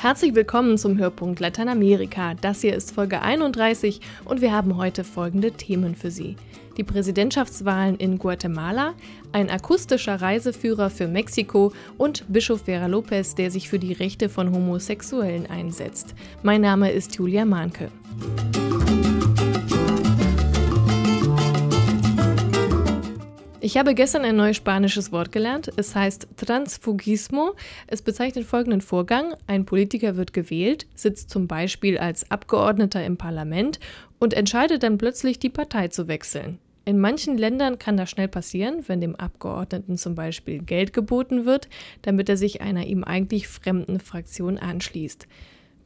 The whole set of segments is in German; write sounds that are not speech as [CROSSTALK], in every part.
Herzlich willkommen zum Hörpunkt Lateinamerika. Das hier ist Folge 31 und wir haben heute folgende Themen für Sie. Die Präsidentschaftswahlen in Guatemala, ein akustischer Reiseführer für Mexiko und Bischof Vera Lopez, der sich für die Rechte von Homosexuellen einsetzt. Mein Name ist Julia Mahnke. Ich habe gestern ein neues spanisches Wort gelernt. Es heißt Transfugismo. Es bezeichnet folgenden Vorgang. Ein Politiker wird gewählt, sitzt zum Beispiel als Abgeordneter im Parlament und entscheidet dann plötzlich, die Partei zu wechseln. In manchen Ländern kann das schnell passieren, wenn dem Abgeordneten zum Beispiel Geld geboten wird, damit er sich einer ihm eigentlich fremden Fraktion anschließt.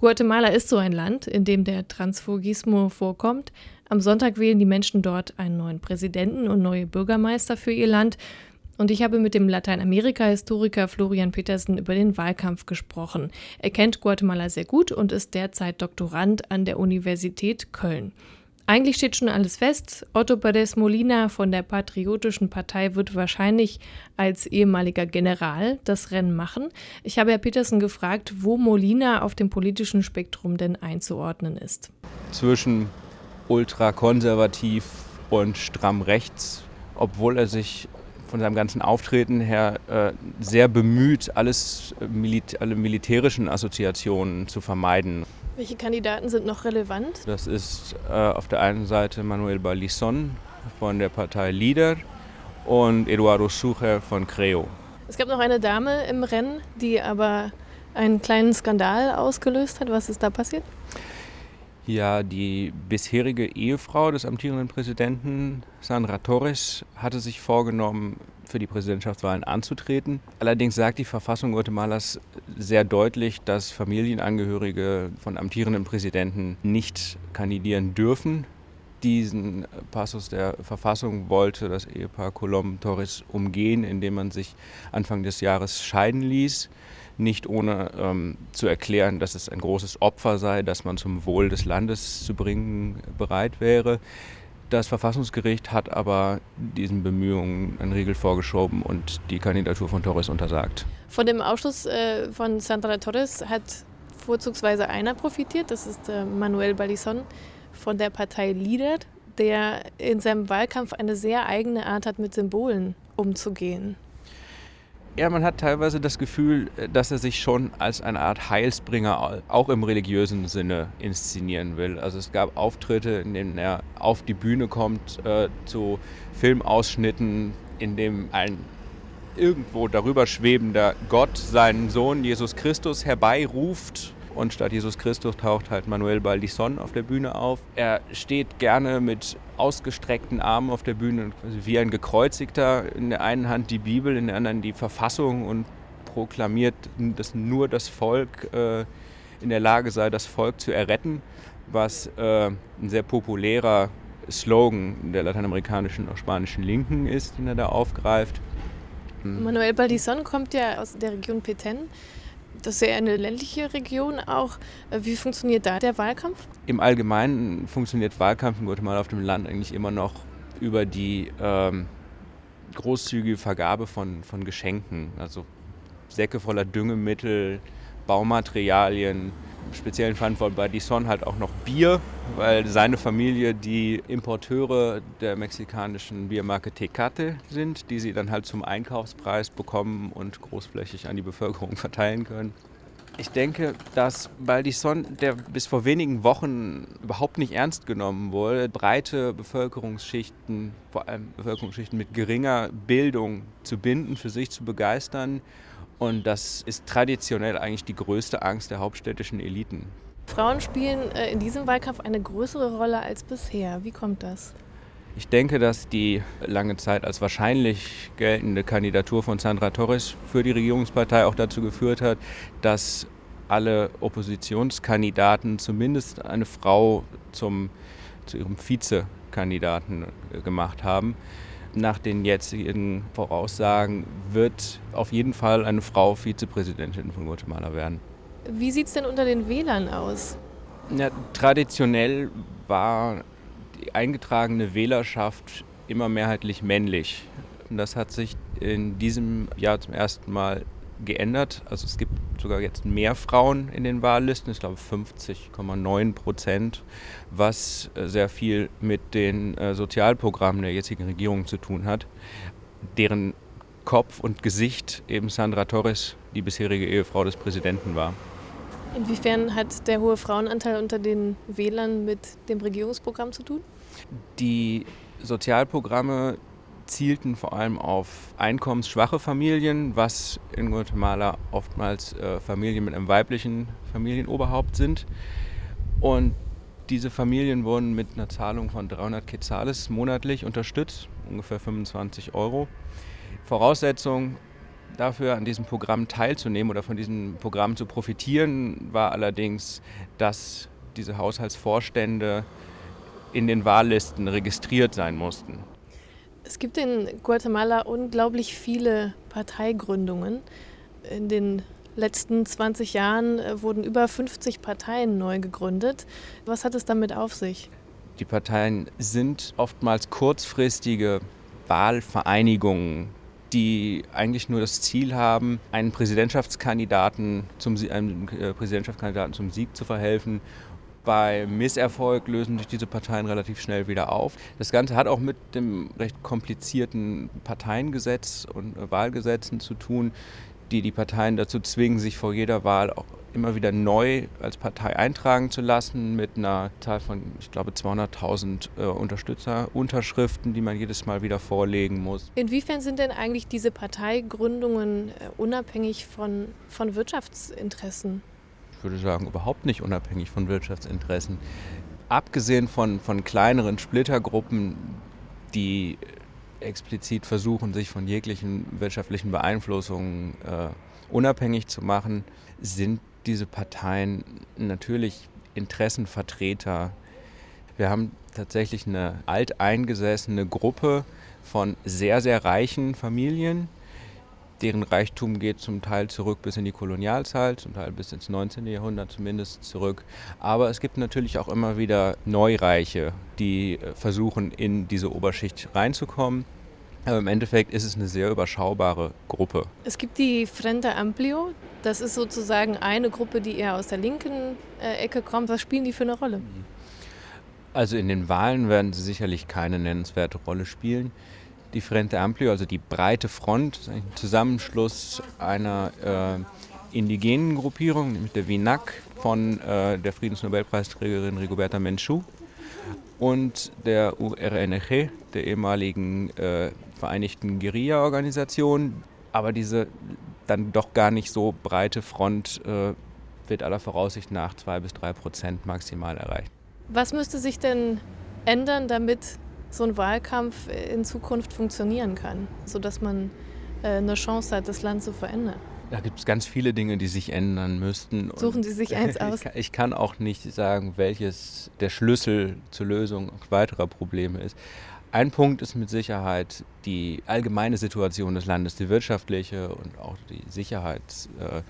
Guatemala ist so ein Land, in dem der Transfugismo vorkommt. Am Sonntag wählen die Menschen dort einen neuen Präsidenten und neue Bürgermeister für ihr Land. Und ich habe mit dem Lateinamerika-Historiker Florian Petersen über den Wahlkampf gesprochen. Er kennt Guatemala sehr gut und ist derzeit Doktorand an der Universität Köln. Eigentlich steht schon alles fest. Otto Perez Molina von der Patriotischen Partei wird wahrscheinlich als ehemaliger General das Rennen machen. Ich habe Herr Petersen gefragt, wo Molina auf dem politischen Spektrum denn einzuordnen ist. Zwischen ultrakonservativ und stramm rechts, obwohl er sich von seinem ganzen Auftreten her äh, sehr bemüht, alles äh, Milit alle militärischen Assoziationen zu vermeiden. Welche Kandidaten sind noch relevant? Das ist äh, auf der einen Seite Manuel Balison von der Partei Lider und Eduardo Sucher von Creo. Es gab noch eine Dame im Rennen, die aber einen kleinen Skandal ausgelöst hat. Was ist da passiert? Ja, die bisherige Ehefrau des amtierenden Präsidenten, Sandra Torres, hatte sich vorgenommen, für die Präsidentschaftswahlen anzutreten. Allerdings sagt die Verfassung Guatemalas sehr deutlich, dass Familienangehörige von amtierenden Präsidenten nicht kandidieren dürfen. Diesen Passus der Verfassung wollte das Ehepaar Colom Torres umgehen, indem man sich Anfang des Jahres scheiden ließ nicht ohne ähm, zu erklären, dass es ein großes Opfer sei, das man zum Wohl des Landes zu bringen bereit wäre. Das Verfassungsgericht hat aber diesen Bemühungen einen Riegel vorgeschoben und die Kandidatur von Torres untersagt. Von dem Ausschluss äh, von Sandra Torres hat vorzugsweise einer profitiert, das ist äh, Manuel Balison von der Partei Lider, der in seinem Wahlkampf eine sehr eigene Art hat, mit Symbolen umzugehen. Ja, man hat teilweise das Gefühl, äh, dass er sich schon als eine Art Heilsbringer auch im religiösen Sinne inszenieren will. Also es gab Auftritte, in denen er auf die Bühne kommt äh, zu Filmausschnitten, in dem ein irgendwo darüber schwebender Gott seinen Sohn Jesus Christus herbeiruft und statt Jesus Christus taucht halt Manuel Baldison auf der Bühne auf. Er steht gerne mit ausgestreckten Armen auf der Bühne, wie ein Gekreuzigter. In der einen Hand die Bibel, in der anderen die Verfassung und proklamiert, dass nur das Volk äh, in der Lage sei, das Volk zu erretten, was äh, ein sehr populärer Slogan der lateinamerikanischen, auch spanischen Linken ist, den er da aufgreift. Manuel Baldison kommt ja aus der Region Petén. Das ist ja eine ländliche Region auch. Wie funktioniert da der Wahlkampf? Im Allgemeinen funktioniert Wahlkampf in Guatemala auf dem Land eigentlich immer noch über die ähm, großzügige Vergabe von, von Geschenken. Also Säcke voller Düngemittel, Baumaterialien, speziellen Fall von Badison halt auch noch Bier, weil seine Familie die Importeure der mexikanischen Biermarke Tecate sind, die sie dann halt zum Einkaufspreis bekommen und großflächig an die Bevölkerung [LAUGHS] verteilen können. Ich denke, dass Baldison, der bis vor wenigen Wochen überhaupt nicht ernst genommen wurde, breite Bevölkerungsschichten, vor allem Bevölkerungsschichten mit geringer Bildung zu binden, für sich zu begeistern und das ist traditionell eigentlich die größte Angst der hauptstädtischen Eliten. Frauen spielen äh, in diesem Wahlkampf eine größere Rolle als bisher. Wie kommt das? Ich denke, dass die lange Zeit als wahrscheinlich geltende Kandidatur von Sandra Torres für die Regierungspartei auch dazu geführt hat, dass alle Oppositionskandidaten zumindest eine Frau zum, zu ihrem Vizekandidaten äh, gemacht haben nach den jetzigen Voraussagen wird auf jeden Fall eine Frau Vizepräsidentin von Guatemala werden. Wie sieht es denn unter den Wählern aus? Ja, traditionell war die eingetragene Wählerschaft immer mehrheitlich männlich. Und das hat sich in diesem Jahr zum ersten Mal geändert. Also es gibt sogar jetzt mehr Frauen in den Wahllisten, ich glaube 50,9 Prozent, was äh, sehr viel mit den äh, Sozialprogrammen der jetzigen Regierung zu tun hat, deren Kopf und Gesicht eben Sandra Torres, die bisherige Ehefrau des Präsidenten war. Inwiefern hat der hohe Frauenanteil unter den Wählern mit dem Regierungsprogramm zu tun? Die Sozialprogramme zielten vor allem auf einkommensschwache Familien, was in Guatemala oftmals äh, Familien mit einem weiblichen Familienoberhaupt sind. Und diese Familien wurden mit einer Zahlung von 300 Quetzales monatlich unterstützt, ungefähr 25 Euro. Voraussetzung dafür, an diesem Programm teilzunehmen oder von diesem Programm zu profitieren, war allerdings, dass diese Haushaltsvorstände in den Wahllisten registriert sein mussten. Es gibt in Guatemala unglaublich viele Parteigründungen. In den letzten 20 Jahren äh, wurden über 50 Parteien neu gegründet. Was hat es damit auf sich? Die Parteien sind oftmals kurzfristige Wahlvereinigungen, die eigentlich nur das Ziel haben, einen Präsidentschaftskandidaten zum, einem äh, Präsidentschaftskandidaten zum Sieg zu verhelfen bei Misserfolg lösen sich diese Parteien relativ schnell wieder auf. Das Ganze hat auch mit dem recht komplizierten Parteiengesetz und Wahlgesetzen zu tun, die die Parteien dazu zwingen, sich vor jeder Wahl auch immer wieder neu als Partei eintragen zu lassen mit einer Zahl von, ich glaube, 200.000 äh, Unterstützerunterschriften, die man jedes Mal wieder vorlegen muss. Inwiefern sind denn eigentlich diese Parteigründungen äh, unabhängig von, von Wirtschaftsinteressen? Würde sagen, überhaupt nicht unabhängig von Wirtschaftsinteressen. Abgesehen von, von kleineren Splittergruppen, die explizit versuchen, sich von jeglichen wirtschaftlichen Beeinflussungen äh, unabhängig zu machen, sind diese Parteien natürlich Interessenvertreter. Wir haben tatsächlich eine alteingesessene Gruppe von sehr, sehr reichen Familien, deren Reichtum geht zum Teil zurück bis in die Kolonialzeit, zum Teil bis ins 19. Jahrhundert zumindest zurück. Aber es gibt natürlich auch immer wieder Neureiche, die äh, versuchen, in diese Oberschicht reinzukommen. Aber im Endeffekt ist es eine sehr überschaubare Gruppe. Es gibt die Frente Amplio. Das ist sozusagen eine Gruppe, die eher aus der linken äh, Ecke kommt. Was spielen die für eine Rolle? Also in den Wahlen werden sie sicherlich keine nennenswerte Rolle spielen die Frente Amplio, also die breite Front, ein Zusammenschluss einer äh, indigenen Gruppierung, nämlich der WINAC von äh, der Friedensnobelpreisträgerin Rigoberta Menchú und der URNG, der ehemaligen äh, Vereinigten Guerilla-Organisation. Aber diese dann doch gar nicht so breite Front äh, wird aller Voraussicht nach zwei bis drei Prozent maximal erreicht. Was müsste sich denn ändern, damit so ein Wahlkampf in Zukunft funktionieren kann, sodass man äh, eine Chance hat, das Land zu verändern. Da gibt es ganz viele Dinge, die sich ändern müssten. Suchen Sie sich eins [LAUGHS] aus? Ich kann auch nicht sagen, welches der Schlüssel zur Lösung weiterer Probleme ist. Ein Punkt ist mit Sicherheit die allgemeine Situation des Landes, die wirtschaftliche und auch die Sicherheits- äh,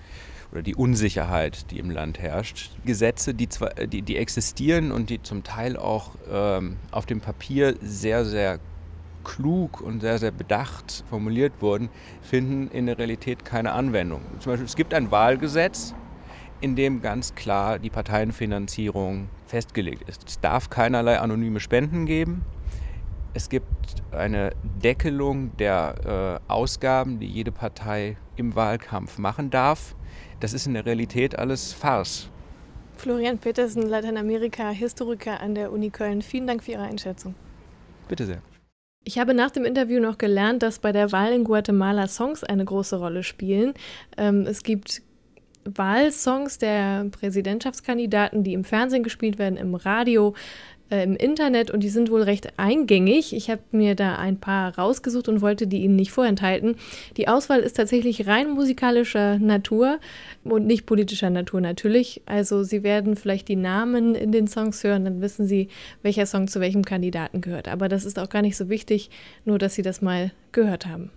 oder die Unsicherheit, die im Land herrscht. Gesetze, die, zwar, die, die existieren und die zum Teil auch ähm, auf dem Papier sehr, sehr klug und sehr, sehr bedacht formuliert wurden, finden in der Realität keine Anwendung. Zum Beispiel, es gibt ein Wahlgesetz, in dem ganz klar die Parteienfinanzierung festgelegt ist. Es darf keinerlei anonyme Spenden geben. Es gibt eine Deckelung der äh, Ausgaben, die jede Partei im Wahlkampf machen darf. Das ist in der Realität alles Farce. Florian Petersen, Lateinamerika-Historiker an der Uni Köln. Vielen Dank für Ihre Einschätzung. Bitte sehr. Ich habe nach dem Interview noch gelernt, dass bei der Wahl in Guatemala Songs eine große Rolle spielen. Ähm, es gibt Wahlsongs der Präsidentschaftskandidaten, die im Fernsehen gespielt werden, im Radio äh, im Internet und die sind wohl recht eingängig. Ich habe mir da ein paar rausgesucht und wollte die Ihnen nicht vorenthalten. Die Auswahl ist tatsächlich rein musikalischer Natur und nicht politischer Natur natürlich. Also Sie werden vielleicht die Namen in den Songs hören, dann wissen Sie, welcher Song zu welchem Kandidaten gehört. Aber das ist auch gar nicht so wichtig, nur dass Sie das mal gehört haben.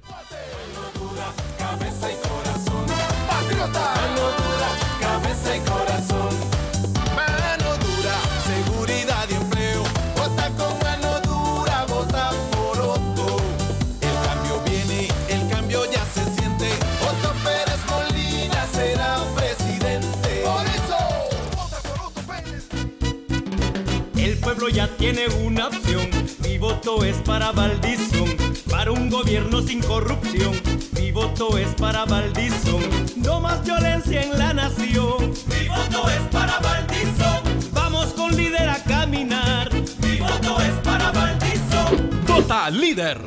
Tiene una opción. Mi voto es para Valdizón, para un gobierno sin corrupción. Mi voto es para Valdizón, no más violencia en la nación. Mi voto es para Valdizón, vamos con líder a caminar. Mi voto es para Valdizón. Vota líder.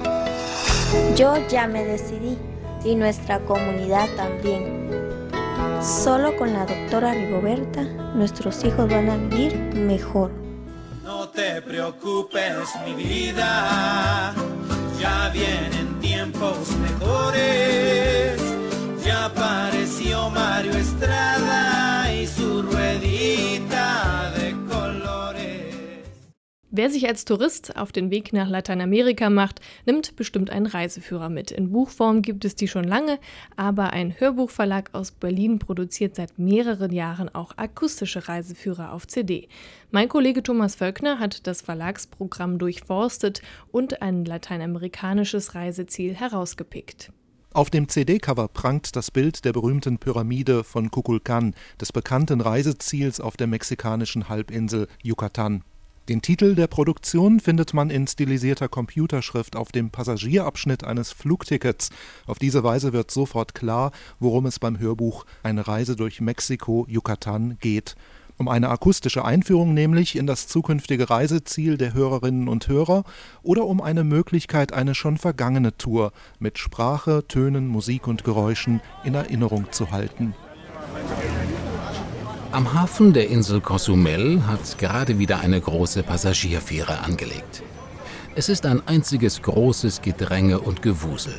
Yo ya me decidí y nuestra comunidad también. Solo con la doctora Rigoberta nuestros hijos van a vivir mejor. Te preocupes, mi vida, ya vienen tiempos mejores. Ya apareció Mario Estrada y su ruedita. Wer sich als Tourist auf den Weg nach Lateinamerika macht, nimmt bestimmt einen Reiseführer mit. In Buchform gibt es die schon lange, aber ein Hörbuchverlag aus Berlin produziert seit mehreren Jahren auch akustische Reiseführer auf CD. Mein Kollege Thomas Völkner hat das Verlagsprogramm durchforstet und ein lateinamerikanisches Reiseziel herausgepickt. Auf dem CD-Cover prangt das Bild der berühmten Pyramide von Kukulkan, des bekannten Reiseziels auf der mexikanischen Halbinsel Yucatan. Den Titel der Produktion findet man in stilisierter Computerschrift auf dem Passagierabschnitt eines Flugtickets. Auf diese Weise wird sofort klar, worum es beim Hörbuch Eine Reise durch Mexiko, Yucatan geht. Um eine akustische Einführung nämlich in das zukünftige Reiseziel der Hörerinnen und Hörer oder um eine Möglichkeit, eine schon vergangene Tour mit Sprache, Tönen, Musik und Geräuschen in Erinnerung zu halten. Am Hafen der Insel Cozumel hat gerade wieder eine große Passagierfähre angelegt. Es ist ein einziges großes Gedränge und Gewusel.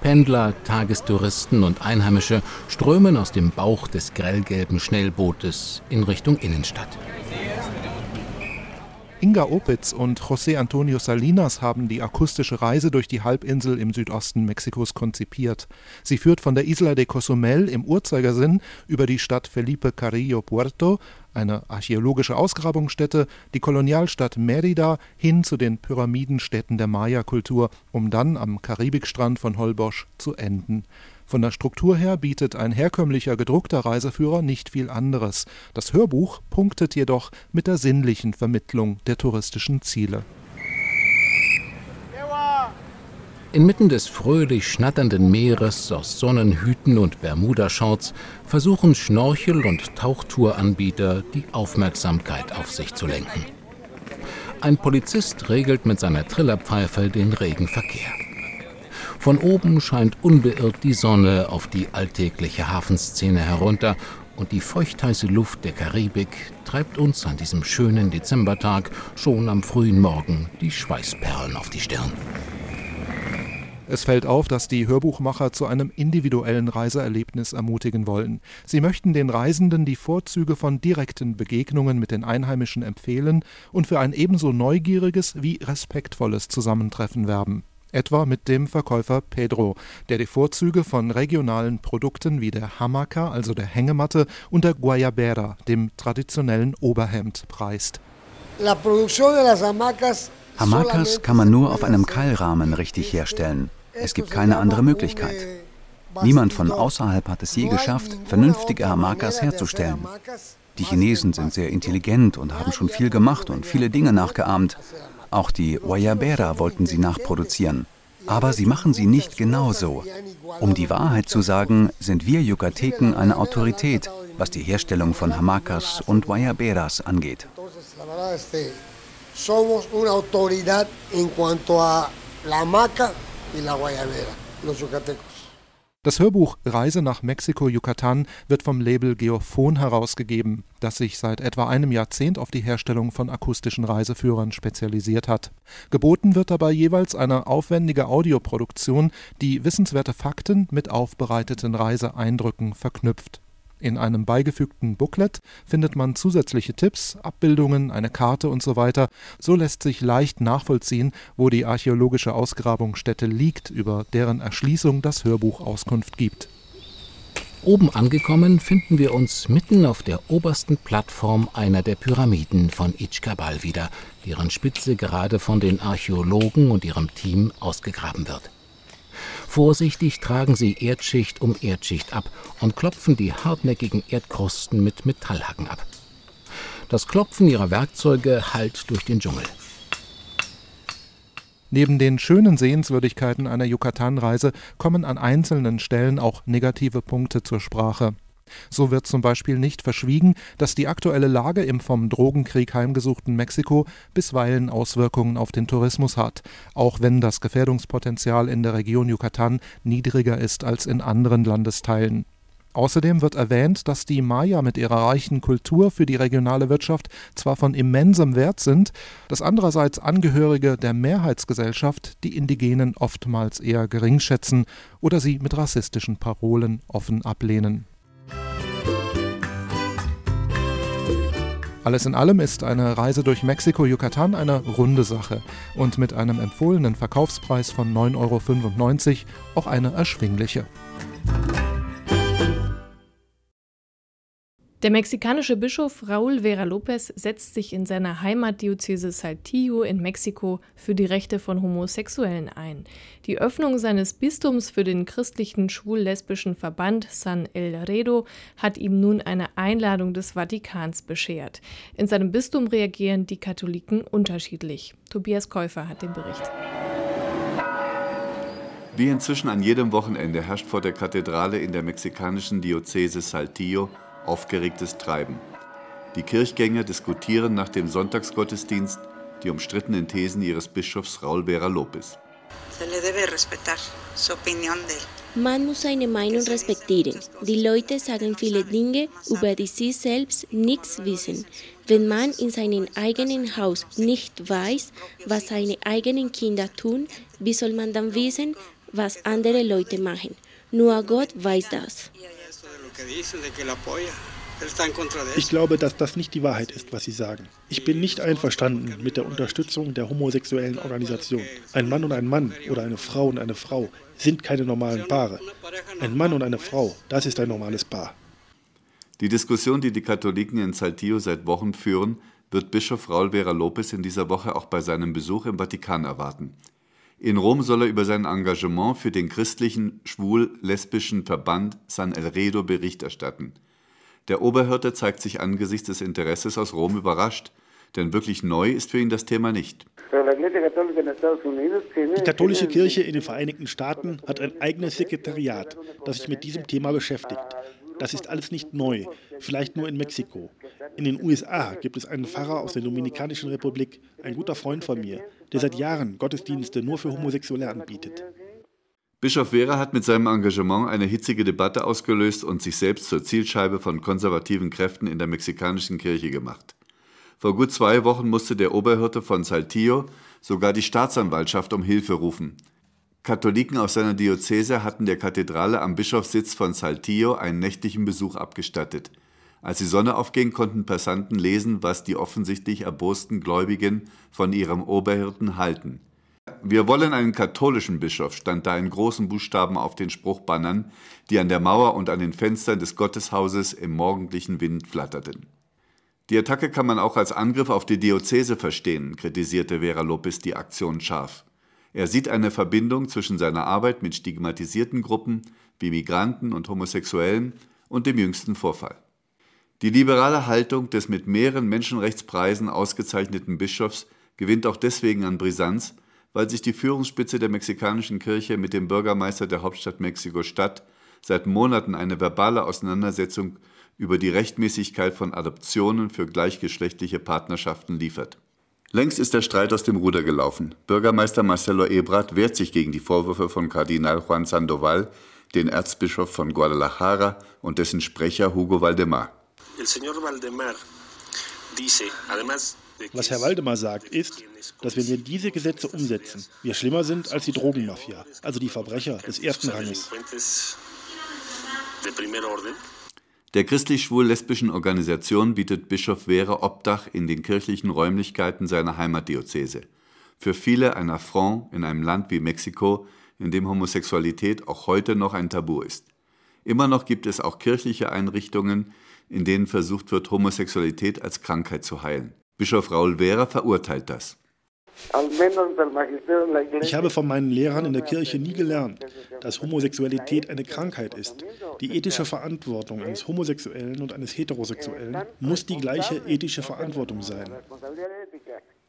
Pendler, Tagestouristen und Einheimische strömen aus dem Bauch des grellgelben Schnellbootes in Richtung Innenstadt. Inga Opitz und José Antonio Salinas haben die akustische Reise durch die Halbinsel im Südosten Mexikos konzipiert. Sie führt von der Isla de Cozumel im Uhrzeigersinn über die Stadt Felipe Carrillo Puerto, eine archäologische Ausgrabungsstätte, die Kolonialstadt Mérida hin zu den Pyramidenstädten der Maya-Kultur, um dann am Karibikstrand von Holbosch zu enden. Von der Struktur her bietet ein herkömmlicher gedruckter Reiseführer nicht viel anderes. Das Hörbuch punktet jedoch mit der sinnlichen Vermittlung der touristischen Ziele. Inmitten des fröhlich schnatternden Meeres aus Sonnenhüten und Bermuda-Shorts versuchen Schnorchel- und Tauchtouranbieter, die Aufmerksamkeit auf sich zu lenken. Ein Polizist regelt mit seiner Trillerpfeife den regen Verkehr. Von oben scheint unbeirrt die Sonne auf die alltägliche Hafenszene herunter und die feuchtheiße Luft der Karibik treibt uns an diesem schönen Dezembertag schon am frühen Morgen die Schweißperlen auf die Stirn. Es fällt auf, dass die Hörbuchmacher zu einem individuellen Reiseerlebnis ermutigen wollen. Sie möchten den Reisenden die Vorzüge von direkten Begegnungen mit den Einheimischen empfehlen und für ein ebenso neugieriges wie respektvolles Zusammentreffen werben etwa mit dem Verkäufer Pedro, der die Vorzüge von regionalen Produkten wie der Hamaca, also der Hängematte, und der Guayabera, dem traditionellen Oberhemd, preist. Hamacas kann man nur auf einem Keilrahmen richtig herstellen. Es gibt keine andere Möglichkeit. Niemand von außerhalb hat es je geschafft, vernünftige Hamacas herzustellen. Die Chinesen sind sehr intelligent und haben schon viel gemacht und viele Dinge nachgeahmt. Auch die Guayabera wollten sie nachproduzieren. Aber sie machen sie nicht genauso. Um die Wahrheit zu sagen, sind wir Yucateken eine Autorität, was die Herstellung von Hamacas und Guayaberas angeht. Somos una autoridad en cuanto a la hamaca y la guayabera, los yucatecos. Das Hörbuch Reise nach Mexiko-Yucatan wird vom Label Geophon herausgegeben, das sich seit etwa einem Jahrzehnt auf die Herstellung von akustischen Reiseführern spezialisiert hat. Geboten wird dabei jeweils eine aufwendige Audioproduktion, die wissenswerte Fakten mit aufbereiteten Reiseeindrücken verknüpft. In einem beigefügten Booklet findet man zusätzliche Tipps, Abbildungen, eine Karte usw. So, so lässt sich leicht nachvollziehen, wo die archäologische Ausgrabungsstätte liegt, über deren Erschließung das Hörbuch Auskunft gibt. Oben angekommen finden wir uns mitten auf der obersten Plattform einer der Pyramiden von Ichkabal wieder, deren Spitze gerade von den Archäologen und ihrem Team ausgegraben wird. Vorsichtig tragen sie Erdschicht um Erdschicht ab und klopfen die hartnäckigen Erdkrusten mit Metallhacken ab. Das Klopfen ihrer Werkzeuge hallt durch den Dschungel. Neben den schönen Sehenswürdigkeiten einer Yucatan-Reise kommen an einzelnen Stellen auch negative Punkte zur Sprache. So wird zum Beispiel nicht verschwiegen, dass die aktuelle Lage im vom Drogenkrieg heimgesuchten Mexiko bisweilen Auswirkungen auf den Tourismus hat, auch wenn das Gefährdungspotenzial in der Region Yucatan niedriger ist als in anderen Landesteilen. Außerdem wird erwähnt, dass die Maya mit ihrer reichen Kultur für die regionale Wirtschaft zwar von immensem Wert sind, dass andererseits Angehörige der Mehrheitsgesellschaft die Indigenen oftmals eher gering schätzen oder sie mit rassistischen Parolen offen ablehnen. Alles in allem ist eine Reise durch Mexiko-Yucatan eine runde Sache und mit einem empfohlenen Verkaufspreis von 9,95 Euro auch eine erschwingliche. Der mexikanische Bischof Raúl Vera López setzt sich in seiner Heimatdiözese Saltillo in Mexiko für die Rechte von Homosexuellen ein. Die Öffnung seines Bistums für den christlichen schwul-lesbischen Verband San El Redo hat ihm nun eine Einladung des Vatikans beschert. In seinem Bistum reagieren die Katholiken unterschiedlich. Tobias Käufer hat den Bericht. Wie inzwischen an jedem Wochenende herrscht vor der Kathedrale in der mexikanischen Diözese Saltillo aufgeregtes Treiben. Die Kirchgänger diskutieren nach dem Sonntagsgottesdienst die umstrittenen Thesen ihres Bischofs Raúl Vera López. Man muss seine Meinung respektieren. Die Leute sagen viele Dinge, über die sie selbst nichts wissen. Wenn man in seinem eigenen Haus nicht weiß, was seine eigenen Kinder tun, wie soll man dann wissen, was andere Leute machen? Nur Gott weiß das. Ich glaube, dass das nicht die Wahrheit ist, was Sie sagen. Ich bin nicht einverstanden mit der Unterstützung der homosexuellen Organisation. Ein Mann und ein Mann oder eine Frau und eine Frau sind keine normalen Paare. Ein Mann und eine Frau, das ist ein normales Paar. Die Diskussion, die die Katholiken in Saltillo seit Wochen führen, wird Bischof Raul Vera Lopez in dieser Woche auch bei seinem Besuch im Vatikan erwarten. In Rom soll er über sein Engagement für den christlichen schwul-lesbischen Verband San Elredo Bericht erstatten. Der Oberhirte zeigt sich angesichts des Interesses aus Rom überrascht, denn wirklich neu ist für ihn das Thema nicht. Die katholische Kirche in den Vereinigten Staaten hat ein eigenes Sekretariat, das sich mit diesem Thema beschäftigt. Das ist alles nicht neu, vielleicht nur in Mexiko. In den USA gibt es einen Pfarrer aus der Dominikanischen Republik, ein guter Freund von mir, der seit Jahren Gottesdienste nur für Homosexuelle anbietet. Bischof Vera hat mit seinem Engagement eine hitzige Debatte ausgelöst und sich selbst zur Zielscheibe von konservativen Kräften in der mexikanischen Kirche gemacht. Vor gut zwei Wochen musste der Oberhirte von Saltillo sogar die Staatsanwaltschaft um Hilfe rufen. Katholiken aus seiner Diözese hatten der Kathedrale am Bischofssitz von Saltillo einen nächtlichen Besuch abgestattet. Als die Sonne aufging, konnten Passanten lesen, was die offensichtlich erbosten Gläubigen von ihrem Oberhirten halten. Wir wollen einen katholischen Bischof, stand da in großen Buchstaben auf den Spruchbannern, die an der Mauer und an den Fenstern des Gotteshauses im morgendlichen Wind flatterten. Die Attacke kann man auch als Angriff auf die Diözese verstehen, kritisierte Vera Lopez die Aktion scharf. Er sieht eine Verbindung zwischen seiner Arbeit mit stigmatisierten Gruppen wie Migranten und Homosexuellen und dem jüngsten Vorfall. Die liberale Haltung des mit mehreren Menschenrechtspreisen ausgezeichneten Bischofs gewinnt auch deswegen an Brisanz, weil sich die Führungsspitze der mexikanischen Kirche mit dem Bürgermeister der Hauptstadt Mexiko-Stadt seit Monaten eine verbale Auseinandersetzung über die Rechtmäßigkeit von Adoptionen für gleichgeschlechtliche Partnerschaften liefert. Längst ist der Streit aus dem Ruder gelaufen. Bürgermeister Marcelo Ebrard wehrt sich gegen die Vorwürfe von Kardinal Juan Sandoval, den Erzbischof von Guadalajara und dessen Sprecher Hugo Valdemar. Was Herr Waldemar sagt, ist, dass wenn wir diese Gesetze umsetzen, wir schlimmer sind als die Drogenmafia, also die Verbrecher des ersten Ranges. Der christlich-schwul-lesbischen Organisation bietet Bischof Wehre Obdach in den kirchlichen Räumlichkeiten seiner Heimatdiözese. Für viele ein Affront in einem Land wie Mexiko, in dem Homosexualität auch heute noch ein Tabu ist. Immer noch gibt es auch kirchliche Einrichtungen, in denen versucht wird, Homosexualität als Krankheit zu heilen. Bischof Raul Vera verurteilt das. Ich habe von meinen Lehrern in der Kirche nie gelernt, dass Homosexualität eine Krankheit ist. Die ethische Verantwortung eines Homosexuellen und eines Heterosexuellen muss die gleiche ethische Verantwortung sein.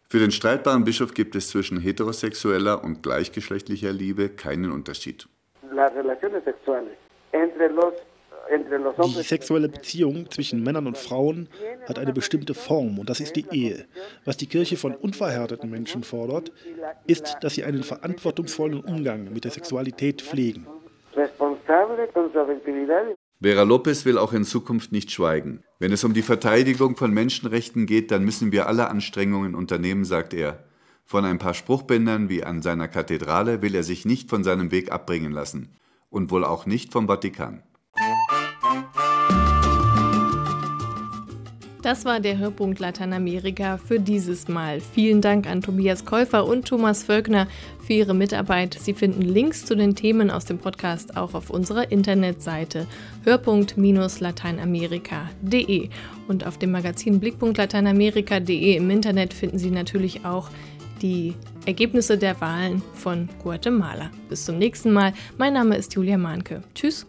Für den streitbaren Bischof gibt es zwischen heterosexueller und gleichgeschlechtlicher Liebe keinen Unterschied. Die sexuelle Beziehung zwischen Männern und Frauen hat eine bestimmte Form und das ist die Ehe. Was die Kirche von unverheirateten Menschen fordert, ist, dass sie einen verantwortungsvollen Umgang mit der Sexualität pflegen. Vera Lopez will auch in Zukunft nicht schweigen. Wenn es um die Verteidigung von Menschenrechten geht, dann müssen wir alle Anstrengungen unternehmen, sagt er. Von ein paar Spruchbändern wie an seiner Kathedrale will er sich nicht von seinem Weg abbringen lassen. Und wohl auch nicht vom Vatikan. Das war der Hörpunkt Lateinamerika für dieses Mal. Vielen Dank an Tobias Käufer und Thomas Völkner für ihre Mitarbeit. Sie finden Links zu den Themen aus dem Podcast auch auf unserer Internetseite hörpunkt-lateinamerika.de. Und auf dem Magazin Blickpunkt Lateinamerika.de im Internet finden Sie natürlich auch die Ergebnisse der Wahlen von Guatemala. Bis zum nächsten Mal. Mein Name ist Julia Mahnke. Tschüss.